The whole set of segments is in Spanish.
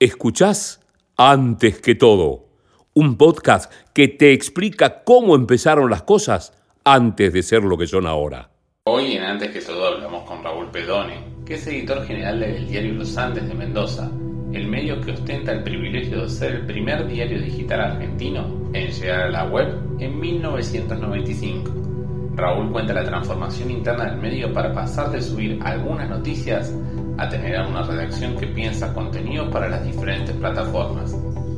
Escuchás antes que todo, un podcast que te explica cómo empezaron las cosas antes de ser lo que son ahora. Hoy en Antes que todo hablamos con Raúl Pedone, que es editor general del diario Los Andes de Mendoza, el medio que ostenta el privilegio de ser el primer diario digital argentino en llegar a la web en 1995. Raúl cuenta la transformación interna del medio para pasar de subir algunas noticias a tener una redacción que piensa contenido para las diferentes plataformas.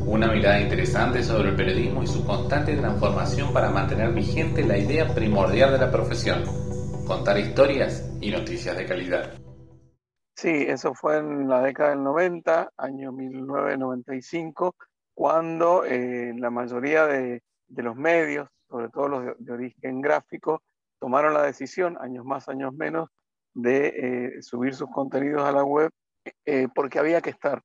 Una mirada interesante sobre el periodismo y su constante transformación para mantener vigente la idea primordial de la profesión, contar historias y noticias de calidad. Sí, eso fue en la década del 90, año 1995, cuando eh, la mayoría de, los medios, sobre todo los de origen gráfico, tomaron la decisión, años más, años menos, de eh, subir sus contenidos a la web eh, porque había que estar.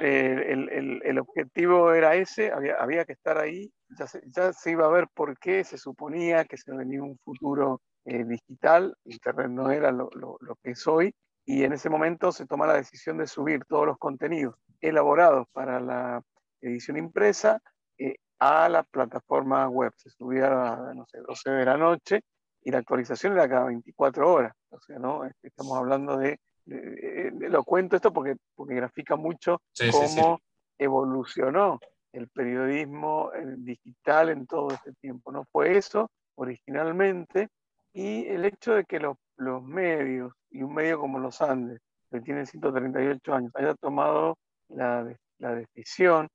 Eh, el, el, el, objetivo era ese, había, había que estar ahí, ya se, ya se, iba a ver por qué se suponía que se venía un futuro digital, Internet no era lo, lo, lo, que es hoy, y en ese momento se toma la decisión de subir todos los contenidos elaborados para la edición impresa a la plataforma web. Se subía a, no sé, 12 de la noche y la actualización era cada 24 horas. O sea, ¿no? Este, estamos hablando de, lo cuento esto porque, porque grafica mucho cómo evolucionó el periodismo digital en todo este tiempo. No fue eso originalmente y el hecho de que los, los medios y un medio como los Andes, que tiene 138 años, haya tomado la, la decisión,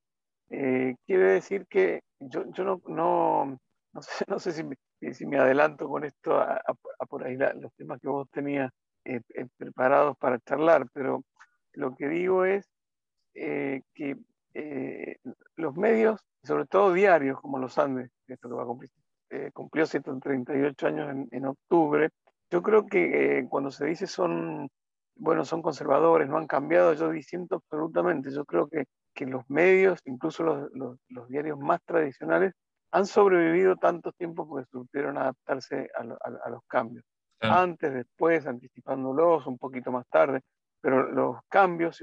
eh, quiere decir que yo, yo no, no, no, sé, no sé si si me adelanto con esto a, por ahí los temas que vos tenías eh, eh, preparados para charlar, pero lo que digo es eh, que los medios, sobre todo diarios como los Andes, esto que va a cumplir, cumplió 138 años en, en octubre, yo creo que cuando se dice son, bueno, son conservadores, no han cambiado, yo disiento absolutamente, yo creo que, que los medios, incluso los, los diarios más tradicionales, han sobrevivido tanto tiempo porque supieron adaptarse a, los cambios. Antes, después, anticipándolos, un poquito más tarde, pero los cambios,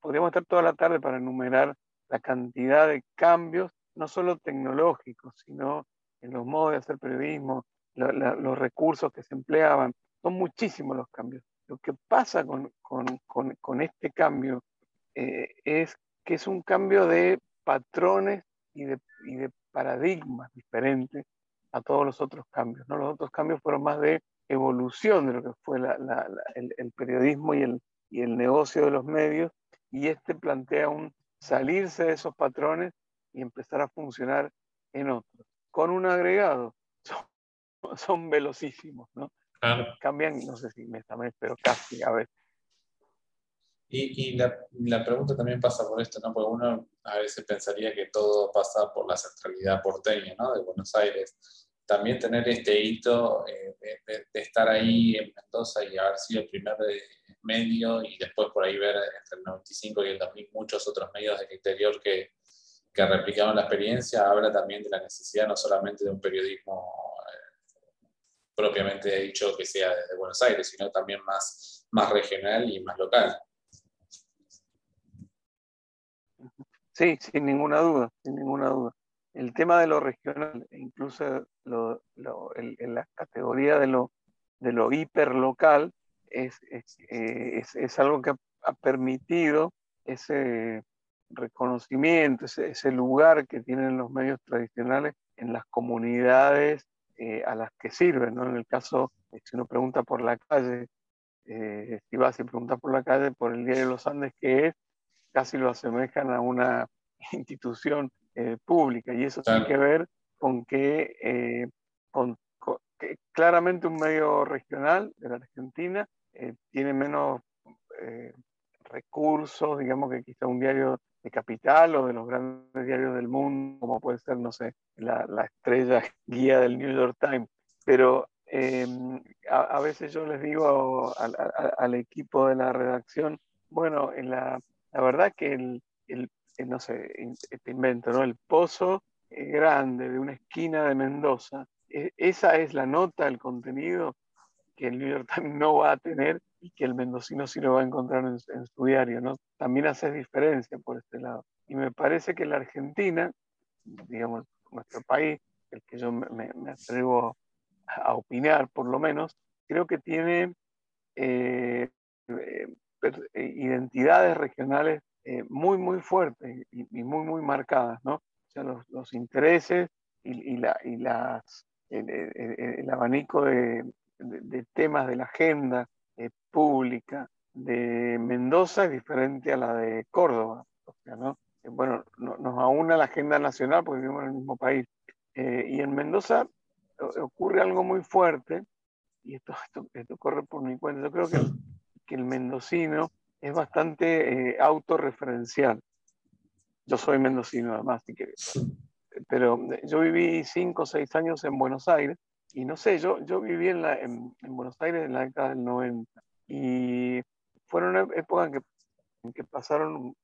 podríamos estar toda la tarde para enumerar la cantidad de cambios, no solo tecnológicos, sino en los modos de hacer periodismo, los recursos que se empleaban, son muchísimos los cambios. Lo que pasa con, con, con, este cambio eh, es que es un cambio de patrones y de, y de paradigmas diferentes a todos los otros cambios. ¿no? Los otros cambios fueron más de evolución de lo que fue el, periodismo y el, y el negocio de los medios, y este plantea un salirse de esos patrones y empezar a funcionar en otros. Con un agregado, son, velocísimos, ¿no? Cambian, no sé si me también, pero casi a veces. Y, la, la, pregunta también pasa por esto, ¿no? Porque uno a veces pensaría que todo pasa por la centralidad porteña, ¿no? De Buenos Aires. También tener este hito eh, de, estar ahí en Mendoza y haber sido el primer medio y después por ahí ver entre el 95 y el 2000 muchos otros medios del interior que, que replicaron la experiencia, habla también de la necesidad no solamente de un periodismo eh, propiamente dicho que sea de Buenos Aires, sino también más, más regional y más local. Sí, sin ninguna duda, sin ninguna duda. El tema de lo regional, incluso lo, la categoría de lo, hiperlocal, eh, es, algo que ha, permitido ese reconocimiento, ese, lugar que tienen los medios tradicionales en las comunidades eh, a las que sirven. ¿no? En el caso, eh, si uno pregunta por la calle, si vas y preguntas por la calle, por el Día de los Andes, ¿qué es? Casi lo asemejan a una institución eh, pública y eso tiene que ver con que, eh, con, claramente un medio regional de la Argentina eh, tiene menos recursos, digamos que quizá un diario de capital o de los grandes diarios del mundo, como puede ser, no sé, la, la estrella guía del New York Times. Pero a, a, veces yo les digo al equipo de la redacción, bueno, en la la verdad que el, no sé, este invento, ¿no? El pozo grande de una esquina de Mendoza, e, esa es la nota, el contenido. que el New York Times no va a tener y que el mendocino sí lo va a encontrar en, su diario, ¿no? También hace diferencia por este lado. Y me parece que la Argentina, digamos, nuestro país, el que yo me, atrevo a opinar por lo menos, creo que tiene eh, eh, identidades regionales eh, muy, muy fuertes y, muy, muy marcadas, ¿no? O sea, los, intereses y, la, y las, el, abanico de, temas de la agenda eh, pública de Mendoza es diferente a la de Córdoba. O sea, ¿no? Eh, bueno, nos aúna la agenda nacional porque vivimos en el mismo país. y en Mendoza ocurre algo muy fuerte, y esto, esto, corre por mi cuenta. Yo creo que, que el mendocino es bastante eh, autorreferencial. Yo soy mendocino además, que, pero yo viví cinco o seis años en Buenos Aires y no sé, yo, yo viví en, la, en, Buenos Aires en la década del 90 y fueron épocas en que, en que pasaron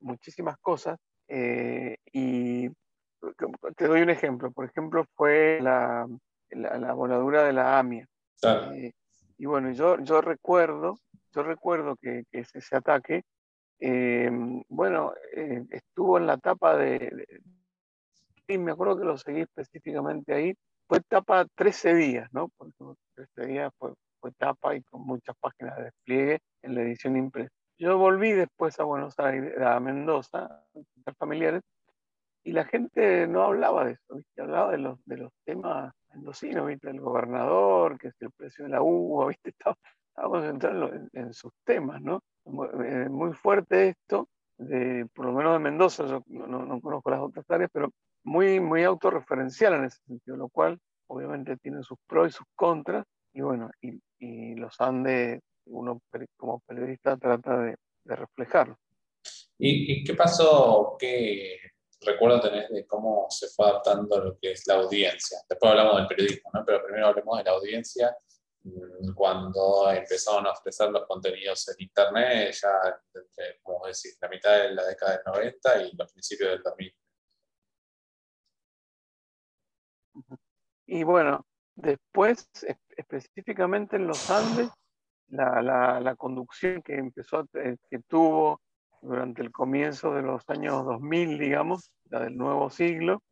muchísimas cosas eh, y te doy un ejemplo. Por ejemplo, fue la, la, voladura de la AMIA. Eh, y bueno, yo, yo recuerdo yo recuerdo que, ese, ataque, eh, bueno, eh, estuvo en la etapa de, y me acuerdo que lo seguí específicamente ahí, fue etapa 13 días, ¿no? Porque 13 días fue, fue etapa y con muchas páginas de despliegue en la edición impresa. Yo volví después a Buenos Aires, a Mendoza, a familiares, y la gente no hablaba de eso, ¿viste? hablaba de los, de los temas mendocinos, ¿viste? el gobernador, que es el precio de la uva, ¿viste? Estaba, vamos a centrarlo en, sus temas, ¿no? Eh, muy, fuerte esto, de, por lo menos de Mendoza, yo no, conozco las otras áreas, pero muy, muy autorreferencial en ese sentido, lo cual obviamente tiene sus pros y sus contras, y bueno, y, los Andes, uno como periodista trata de, reflejarlo. ¿Y, qué pasó? ¿Qué recuerdo tenés de cómo se fue adaptando lo que es la audiencia? Después hablamos del periodismo, ¿no? pero primero hablemos de la audiencia cuando empezaron a ofrecer los contenidos en Internet, ya entre, como decir, la mitad de la década del 90 y los principios del 2000. Y bueno, después, específicamente en los Andes, la, la, conducción que empezó, eh, que tuvo durante el comienzo de los años 2000, digamos, la del nuevo siglo,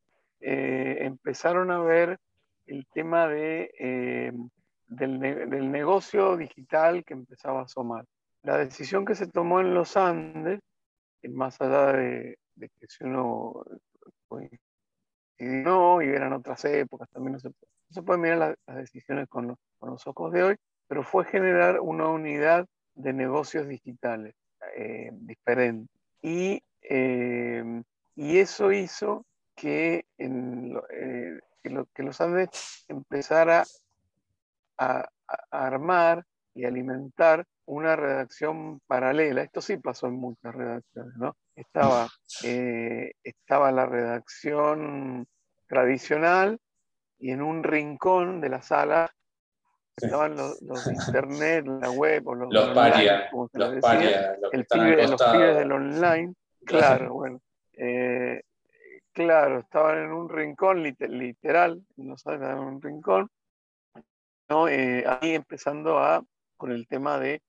eh, empezaron a ver el tema de eh, del, del, negocio digital que empezaba a asomar. La decisión que se tomó en los Andes, más allá de, que si uno no, y eran otras épocas, también no se, se puede mirar las, decisiones con los, con los, ojos de hoy, pero fue generar una unidad de negocios digitales eh, diferente. Y, eh, y eso hizo que, en, eh, que, lo, que los Andes empezara a, armar y alimentar una redacción paralela. Esto sí pasó en muchas redacciones, ¿no? Estaba, eh, estaba la redacción tradicional y en un rincón de la sala estaban los, internet, la web o los, los los decía, el pibe, los pibes del online. Claro, bueno. Eh, claro, estaban en un rincón literal, no saben, en un rincón, eh, ahí empezando a, con el tema de,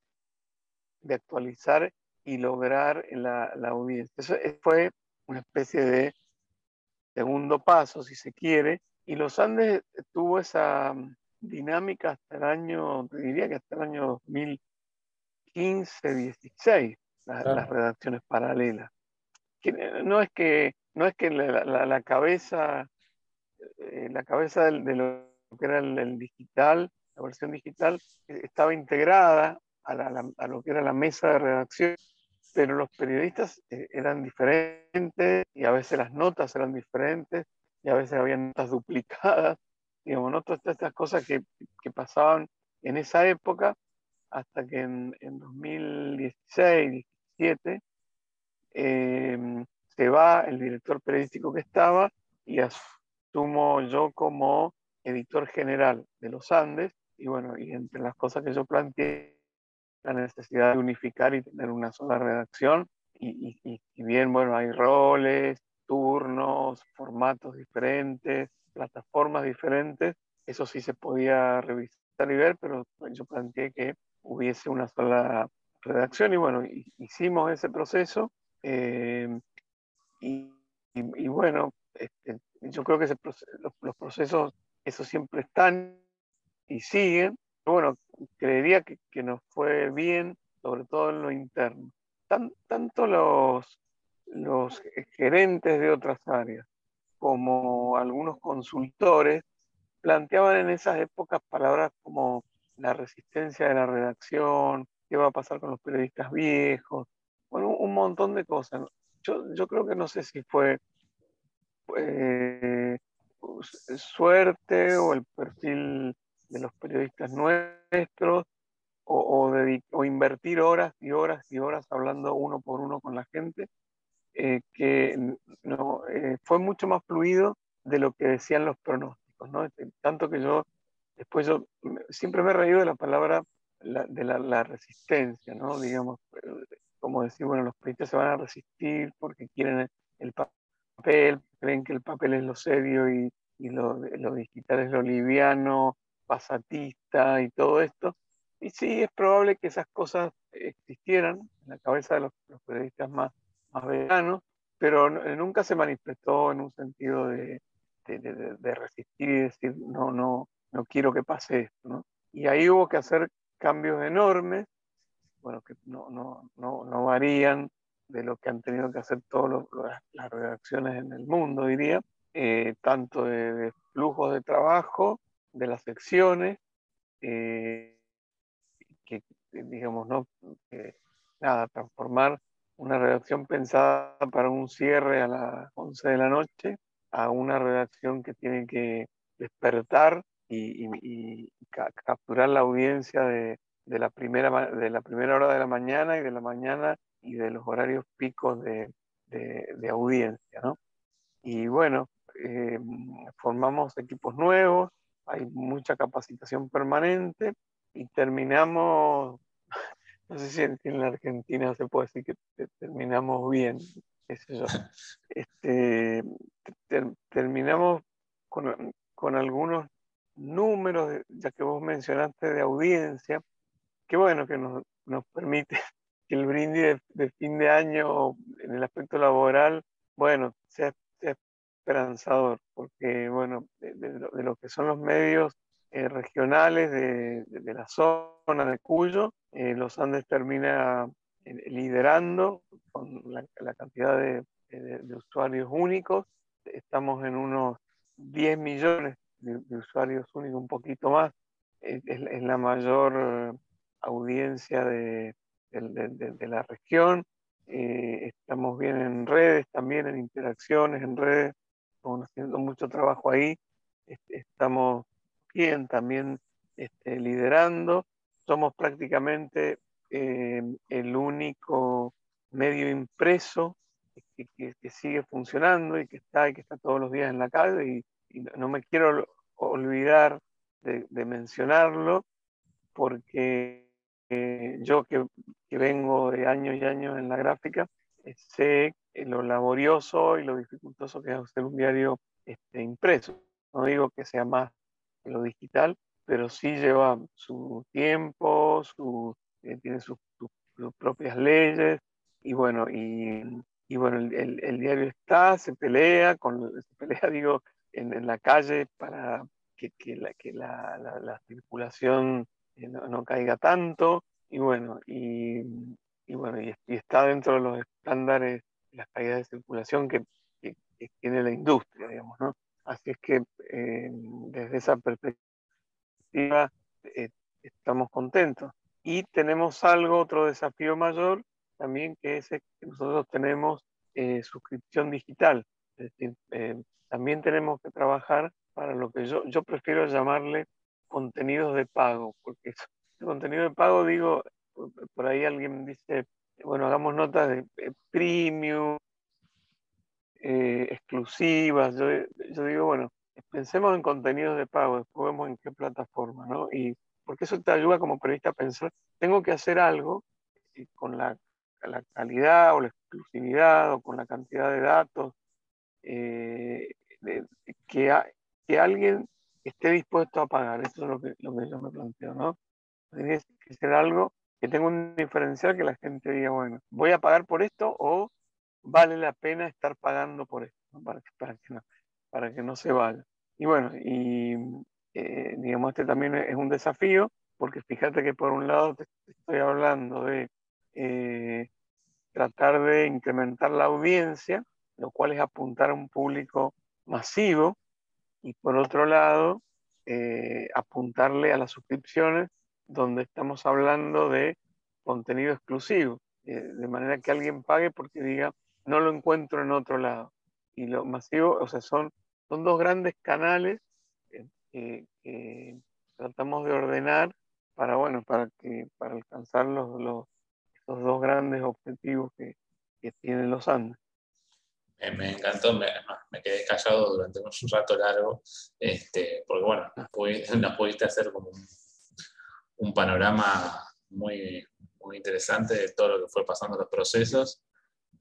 de actualizar y lograr la, la, audiencia. Eso fue una especie de segundo paso, si se quiere, y los Andes tuvo esa dinámica hasta el año, diría que hasta el año 2015, 16, las redacciones paralelas. no es que, no es que la, la, cabeza, eh, la cabeza de lo que era el, digital, la versión digital, eh, estaba integrada a, lo que era la mesa de redacción, pero los periodistas eh, eran diferentes y a veces las notas eran diferentes y a veces había notas duplicadas, digamos, ¿no? todas estas cosas que, que pasaban en esa época hasta que en, en 2016, 2017, em, se va el director periodístico que estaba y asumo yo como editor general de los Andes, y bueno, y entre las cosas que yo planteé, la necesidad de unificar y tener una sola redacción, y, bien, bueno, hay roles, turnos, formatos diferentes, plataformas diferentes, eso sí se podía revisar y ver, pero yo planteé que hubiese una sola redacción y bueno, hicimos ese proceso eh, y, bueno, este, yo creo que los, procesos, eso siempre están y siguen. Bueno, creería que, que nos fue bien, sobre todo en lo interno. tanto los, los gerentes de otras áreas como algunos consultores planteaban en esas épocas palabras como la resistencia de la redacción, qué va a pasar con los periodistas viejos, bueno, un montón de cosas. Yo, yo creo que no sé si fue eh, suerte o el perfil de los periodistas nuestros o, o, invertir horas y horas y horas hablando uno por uno con la gente, eh, que no, eh, fue mucho más fluido de lo que decían los pronósticos. ¿no? Este, tanto que yo, después yo siempre me he reído de la palabra de la, resistencia, ¿no? digamos, como decir, bueno, los periodistas se van a resistir porque quieren el, papel, creen que el papel es lo serio y, y lo, lo digital es lo liviano, pasatista y todo esto. Y sí, es probable que esas cosas existieran en la cabeza de los, periodistas más, más veteranos, pero nunca se manifestó en un sentido de, de, resistir y decir, no, no, no quiero que pase esto. ¿no? Y ahí hubo que hacer cambios enormes, bueno, que no, no, no, no varían de lo que han tenido que hacer todas las redacciones en el mundo, diría, eh, tanto de, flujos de trabajo, de las secciones, eh, que, digamos, ¿no? nada, transformar una redacción pensada para un cierre a las 11 de la noche a una redacción que tiene que despertar y, capturar la audiencia de, la primera, de la primera hora de la mañana y de la mañana y de los horarios picos de, audiencia. ¿no? Y bueno, eh, formamos equipos nuevos, hay mucha capacitación permanente y terminamos, no sé si en, la Argentina se puede decir que terminamos bien, Este, terminamos con, con, algunos números, ya que vos mencionaste de audiencia, que bueno, que nos, nos permite que el brindis de, fin de año en el aspecto laboral, bueno, sea, esperanzador, porque bueno, de, lo, que son los medios eh, regionales de, la zona de Cuyo, eh, los Andes termina eh, liderando con la, cantidad de, usuarios únicos. Estamos en unos 10 millones de, usuarios únicos, un poquito más. Es, la mayor audiencia de, la región. estamos bien en redes, también en interacciones en redes estamos haciendo mucho trabajo ahí, estamos bien también este, liderando, somos prácticamente eh, el único medio impreso que, sigue funcionando y que está y que está todos los días en la calle. Y, no me quiero olvidar de, mencionarlo porque eh, yo que, que, vengo de años y años en la gráfica, eh, sé lo laborioso y lo dificultoso que es hacer un diario este, impreso. No digo que sea más que lo digital, pero sí lleva su tiempo, su, eh, tiene sus, propias leyes y bueno, y, y bueno, el, el, diario está, se pelea, con, se pelea digo, en, en la calle para que, que, la, que la, la, circulación eh, no, no, caiga tanto y bueno, y, bueno, y, está dentro de los estándares las caídas de circulación que, tiene la industria, digamos, ¿no? Así es que eh, desde esa perspectiva eh, estamos contentos. Y tenemos algo, otro desafío mayor también, que es que nosotros tenemos eh, suscripción digital. Es decir, también tenemos que trabajar para lo que yo, yo prefiero llamarle contenidos de pago, porque el contenido de pago, digo, por ahí alguien dice, bueno, hagamos notas de premium, eh, exclusivas. Yo, yo, digo, bueno, pensemos en contenidos de pago, después vemos en qué plataforma, ¿no? Y porque eso te ayuda como periodista a pensar, tengo que hacer algo y con la, calidad o la exclusividad o con la cantidad de datos eh, que, que alguien esté dispuesto a pagar. Eso es lo que, lo que yo me planteo, ¿no? Tiene que ser algo que tenga un diferencial que la gente diga, bueno, voy a pagar por esto o vale la pena estar pagando por esto, para, que, para, que no, para que no se vaya. Y bueno, y eh, digamos, este también es un desafío, porque fíjate que por un lado te estoy hablando de eh, tratar de incrementar la audiencia, lo cual es apuntar a un público masivo, y por otro lado, eh, apuntarle a las suscripciones donde estamos hablando de contenido exclusivo, eh, de manera que alguien pague porque diga, no lo encuentro en otro lado. Y lo masivo, o sea, son, son dos grandes canales que tratamos de ordenar para, bueno, para, que, para alcanzar los, los, los dos grandes objetivos que, que tienen los Andes. Me, encantó, me, me, quedé callado durante un rato largo, este, porque bueno, nos pudiste hacer como un, un panorama muy, muy interesante de todo lo que fue pasando los procesos.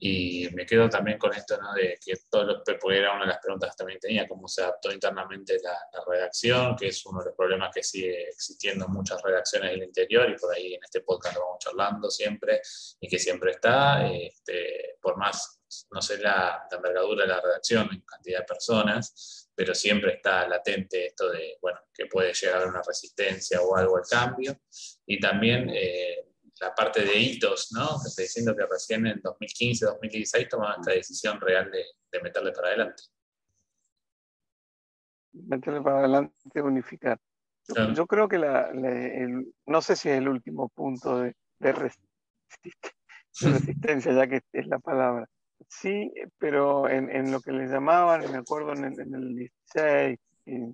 Y me quedo también con esto, ¿no? De que todo lo, porque era una de las preguntas que también tenía, cómo se adaptó internamente la, redacción, que es uno de los problemas que sigue existiendo en muchas redacciones del interior, y por ahí en este podcast lo vamos charlando siempre, y que siempre está, este, por más, no sé la, la envergadura de la redacción en cantidad de personas, pero siempre está latente esto de, bueno, que puede llegar a haber una resistencia o algo al cambio, y también... Eh, la parte de hitos, ¿no? Estoy diciendo que recién en 2015, 2016 tomaron esta decisión real de, de meterle para adelante. Meterle para adelante, unificar. Yo, creo que la, no sé si es el último punto de, de, resistencia, ya que es la palabra. Sí, pero en, en lo que le llamaban, me acuerdo en el, en el 16,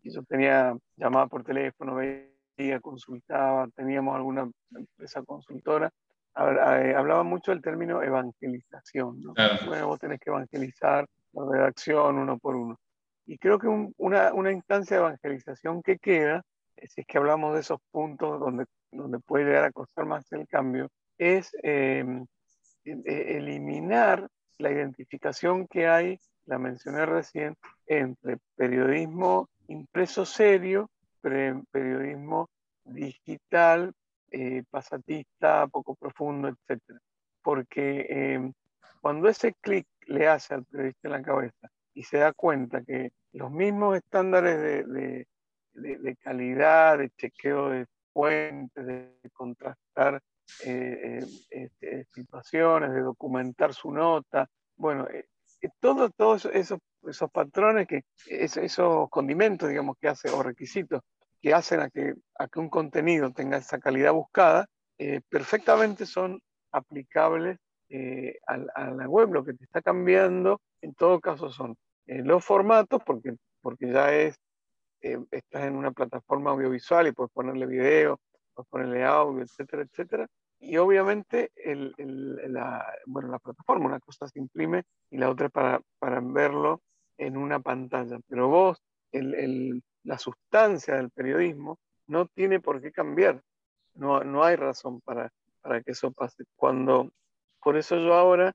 yo tenía llamada por teléfono, veía consultaba, teníamos alguna empresa consultora, eh, hablaba mucho del término evangelización. ¿no? Bueno, vos tenés que evangelizar la redacción uno por uno. Y creo que una, una, instancia de evangelización que queda, eh, si es que hablamos de esos puntos donde, donde puede llegar a costar más el cambio, es em, e, e, eliminar la identificación que hay, la mencioné recién, entre periodismo impreso serio periodismo digital, eh, pasatista, poco profundo, etc. Porque em, cuando ese clic le hace al periodista en la cabeza y se da cuenta que los mismos estándares de, de, calidad, de chequeo de fuentes, de contrastar eh, eh, de documentar su nota, bueno, todos todo esos, esos patrones, que, esos condimentos, digamos, que hace, o requisitos que hacen a que, a que un contenido tenga esa calidad buscada, eh, perfectamente son aplicables eh, a, la web. Lo que te está cambiando, en todo caso, son eh, los formatos, porque, porque ya es, estás en una plataforma audiovisual y puedes ponerle video, puedes ponerle audio, etcétera, etcétera. Y obviamente el, el, la, bueno, la plataforma, una cosa se imprime y la otra para, para verlo en una pantalla. Pero vos, el, la sustancia del periodismo no tiene por qué cambiar. No, no hay razón para, para que eso pase. Cuando, por eso yo ahora,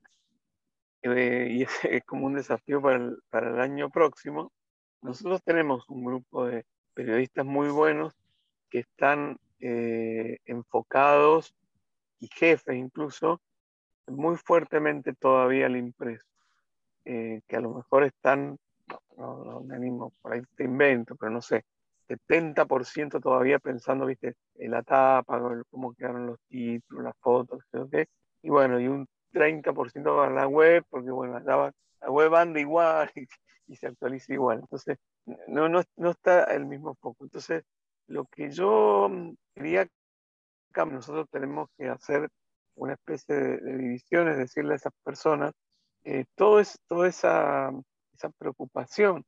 eh, y es, como un desafío para el, para el año próximo, nosotros tenemos un grupo de periodistas muy buenos que están eh, enfocados y jefes incluso muy fuertemente todavía al impreso, eh, que a lo mejor están no, me animo, por ahí te invento, pero no sé, 70% todavía pensando, viste, en la tapa, cómo quedaron los títulos, las fotos, ¿qué? y bueno, y un 30% para la web, porque bueno, la, web anda igual y, se actualiza igual, entonces no, no, no está el mismo foco. Entonces, lo que yo mm, quería, nosotros tenemos que hacer una especie de, división, es decirle a esas personas, eh, toda esa preocupación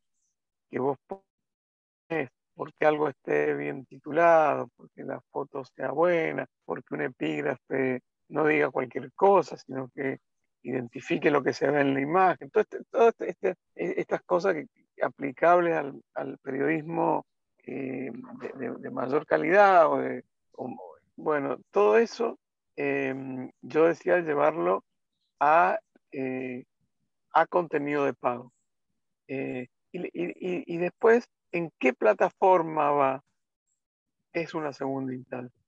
que vos pones porque algo esté bien titulado, porque la foto sea buena, porque un epígrafe no diga cualquier cosa, sino que identifique lo que se ve en la imagen. Todas este, este, e, estas cosas que, aplicables al, periodismo eh, de, mayor calidad, o de, bueno, todo eso em, yo decía llevarlo a, eh, a contenido de pago. Eh, y, después ¿En qué plataforma va? Es una segunda instancia.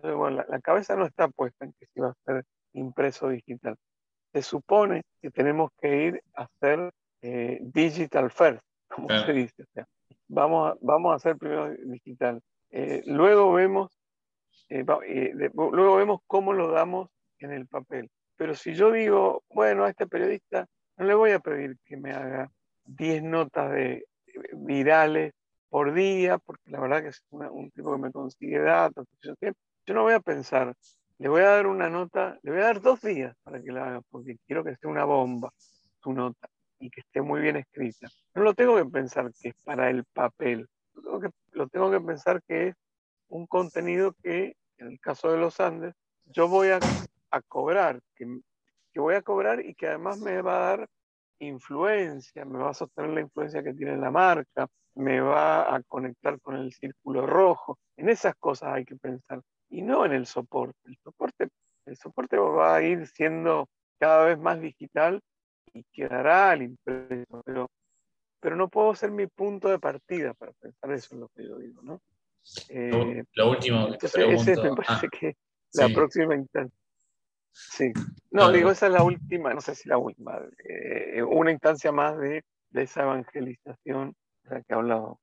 bueno, la, cabeza no está puesta en que si va a ser impreso digital. Se supone que tenemos que ir a hacer eh, digital first, como se dice. vamos, a, vamos a hacer primero digital. Luego vemos eh, luego vemos cómo lo damos en el papel. Pero si yo digo, bueno, a este periodista no le voy a pedir que me haga 10 notas de virales por día, porque la verdad que es un tipo que me consigue datos. Yo, no voy a pensar, le voy a dar una nota, le voy a dar dos días para que la haga, porque quiero que sea una bomba su nota y que esté muy bien escrita. No lo tengo que pensar que es para el papel, lo tengo que, lo tengo que pensar que es un contenido que, en el caso de los Andes, yo voy a, cobrar, que, voy a cobrar y que además me va a dar influencia, me va a sostener la influencia que tiene la marca, me va a conectar con el círculo rojo. En esas cosas hay que pensar y no en el soporte. El soporte, el soporte va a ir siendo cada vez más digital y quedará al impreso, pero, pero no puedo ser mi punto de partida para pensar eso es lo que. Eh, lo, último que te pregunto, ese me parece ah, que la próxima instancia. Sí, no, digo, esa es la última, no sé si la última, eh, una instancia más de, de esa evangelización de la que he hablado.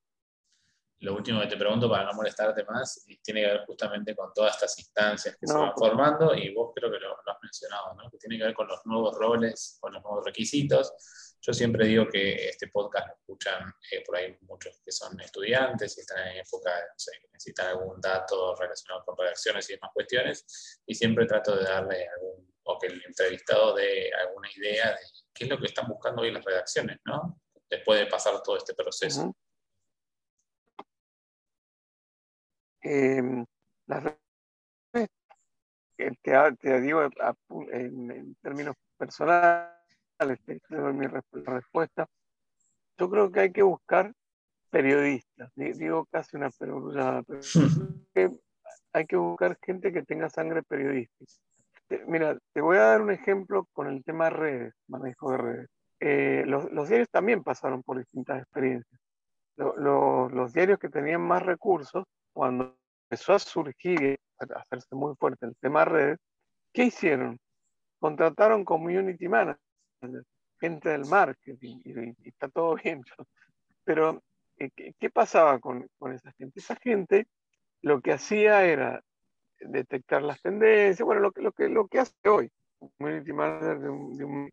Lo último que te pregunto para no molestarte más tiene que ver justamente con todas estas instancias que se van pues formando y vos creo que lo, lo, has mencionado, ¿no? que tiene que ver con los nuevos roles, con los nuevos requisitos yo siempre digo que este podcast lo escuchan eh, por ahí muchos que son estudiantes y están en época, no sé, necesitan algún dato relacionado con redacciones y demás cuestiones, y siempre trato de darle algún, o que el entrevistado dé alguna idea de qué es lo que están buscando hoy las redacciones, ¿no? Después de pasar todo este proceso. Em, te, digo en términos personales, mi respuesta. Yo creo que hay que buscar periodistas, digo casi una perogrullada, pero hay que buscar gente que tenga sangre periodística. Mira, te voy a dar un ejemplo con el tema redes, manejo de redes. Eh, los, los, diarios también pasaron por distintas experiencias. los diarios que tenían más recursos, cuando empezó a surgir, a hacerse muy fuerte el tema redes, ¿qué hicieron? Contrataron community managers gente del marketing y, está todo bien. Pero, eh, ¿qué, pasaba con, esa gente? Esa gente lo que hacía era detectar las tendencias, bueno, lo, lo, que, lo que hace hoy, community manager de,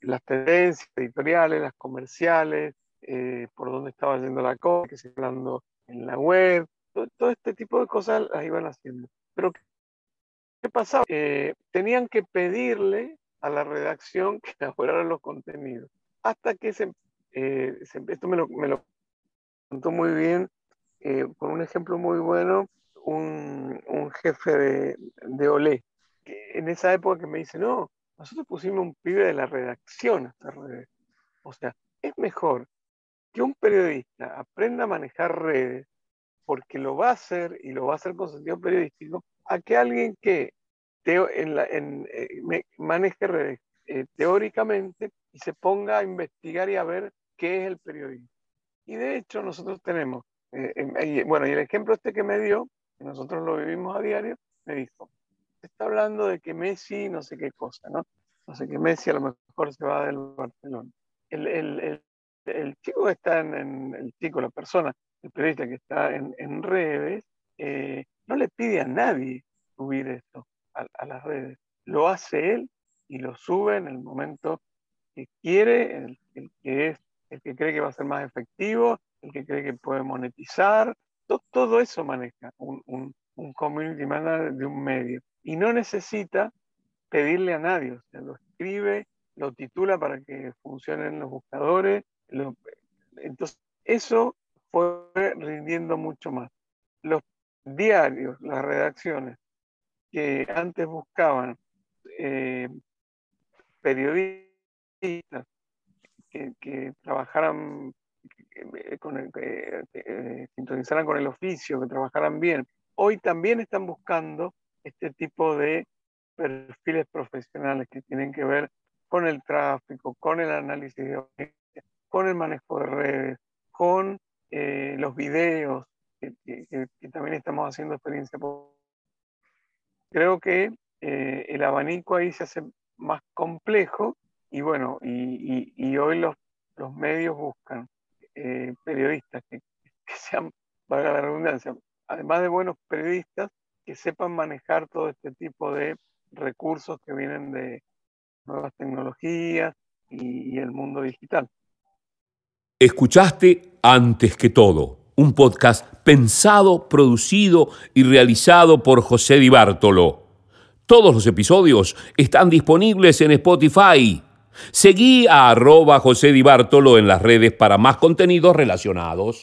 las tendencias editoriales, las comerciales, eh, por dónde estaba yendo la cosa, que se hablando en la web, todo, este tipo de cosas las iban haciendo. Pero, ¿qué pasaba? Eh, tenían que pedirle a la redacción que elaborara los contenidos. Hasta que se, eh, esto me lo, contó muy bien, eh, con un ejemplo muy bueno, un, un jefe de, de Olé, que en esa época que me dice, no, nosotros pusimos un pibe de la redacción a esta redes. O sea, es mejor que un periodista aprenda a manejar redes, porque lo va a hacer y lo va a hacer con sentido periodístico, a que alguien que en la, en, eh, maneje eh, teóricamente y se ponga a investigar y a ver qué es el periodismo. Y de hecho nosotros tenemos, eh, bueno, y el ejemplo este que me dio, que nosotros lo vivimos a diario, me dijo, está hablando de que Messi no sé qué cosa, ¿no? No sé qué Messi a lo mejor se va del Barcelona. El, el, el, el chico está en, el chico, la persona, el periodista que está en, en redes, no le pide a nadie subir esto a, las redes. Lo hace él y lo sube en el momento que quiere, el, que es, el que cree que va a ser más efectivo, el que cree que puede monetizar. Todo, eso maneja un, un, un, community manager de un medio. Y no necesita pedirle a nadie, o sea, lo escribe, lo titula para que funcionen los buscadores. entonces, eso fue rindiendo mucho más. Los diarios, las redacciones, que antes buscaban eh, periodistas que, trabajaran, con el, que eh, sintonizaran con el oficio, que trabajaran bien, hoy también están buscando este tipo de perfiles profesionales que tienen que ver con el tráfico, con el análisis de con el manejo de redes, con eh, los videos, que, también estamos haciendo experiencia. Creo que eh, el abanico ahí se hace más complejo y bueno, y, hoy los, los medios buscan eh, periodistas que, que sean, valga la redundancia, además de buenos periodistas, que sepan manejar todo este tipo de recursos que vienen de nuevas tecnologías y, el mundo digital. Escuchaste antes que todo un podcast pensado, producido y realizado por José Di Bartolo. Todos los episodios están disponibles en Spotify. Seguí a arroba José Di Bartolo en las redes para más contenidos relacionados.